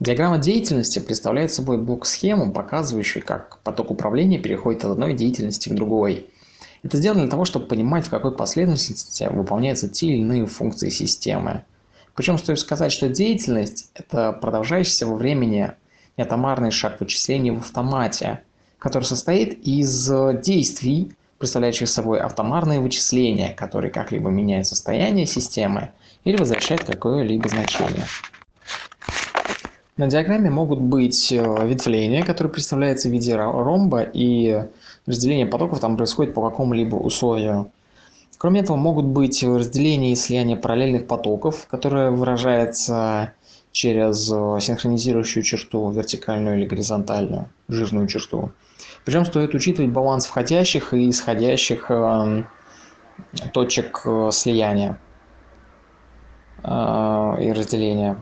Диаграмма деятельности представляет собой блок-схему, показывающую, как поток управления переходит от одной деятельности к другой. Это сделано для того, чтобы понимать, в какой последовательности выполняются те или иные функции системы. Причем стоит сказать, что деятельность – это продолжающийся во времени неатомарный шаг вычислений в автомате, который состоит из действий, представляющих собой автомарные вычисления, которые как-либо меняют состояние системы или возвращают какое-либо значение. На диаграмме могут быть э, ветвления, которые представляются в виде ромба, и разделение потоков там происходит по какому-либо условию. Кроме этого, могут быть разделения и слияния параллельных потоков, которое выражается через э, синхронизирующую черту, вертикальную или горизонтальную, жирную черту. Причем стоит учитывать баланс входящих и исходящих эм, точек э, слияния и разделения.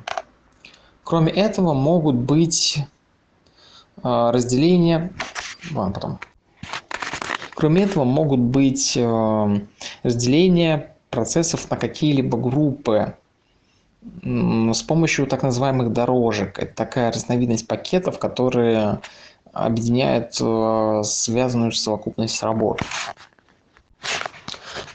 Кроме этого могут быть а, разделения, ладно, потом. Кроме этого могут быть а, разделения процессов на какие-либо группы с помощью так называемых дорожек. Это такая разновидность пакетов, которые объединяют а, связанную совокупность работ.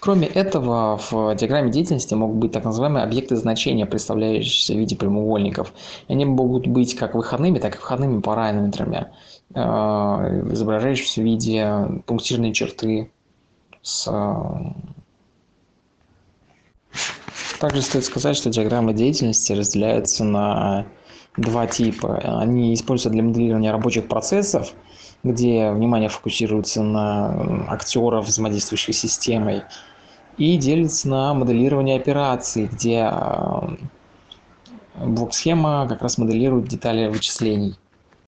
Кроме этого, в диаграмме деятельности могут быть так называемые объекты значения, представляющиеся в виде прямоугольников. Они могут быть как выходными, так и входными параметрами, э, изображающиеся в виде пунктирной черты с также стоит сказать, что диаграммы деятельности разделяются на два типа. Они используются для моделирования рабочих процессов, где внимание фокусируется на актеров, взаимодействующих с системой, и делится на моделирование операций, где блок-схема как раз моделирует детали вычислений.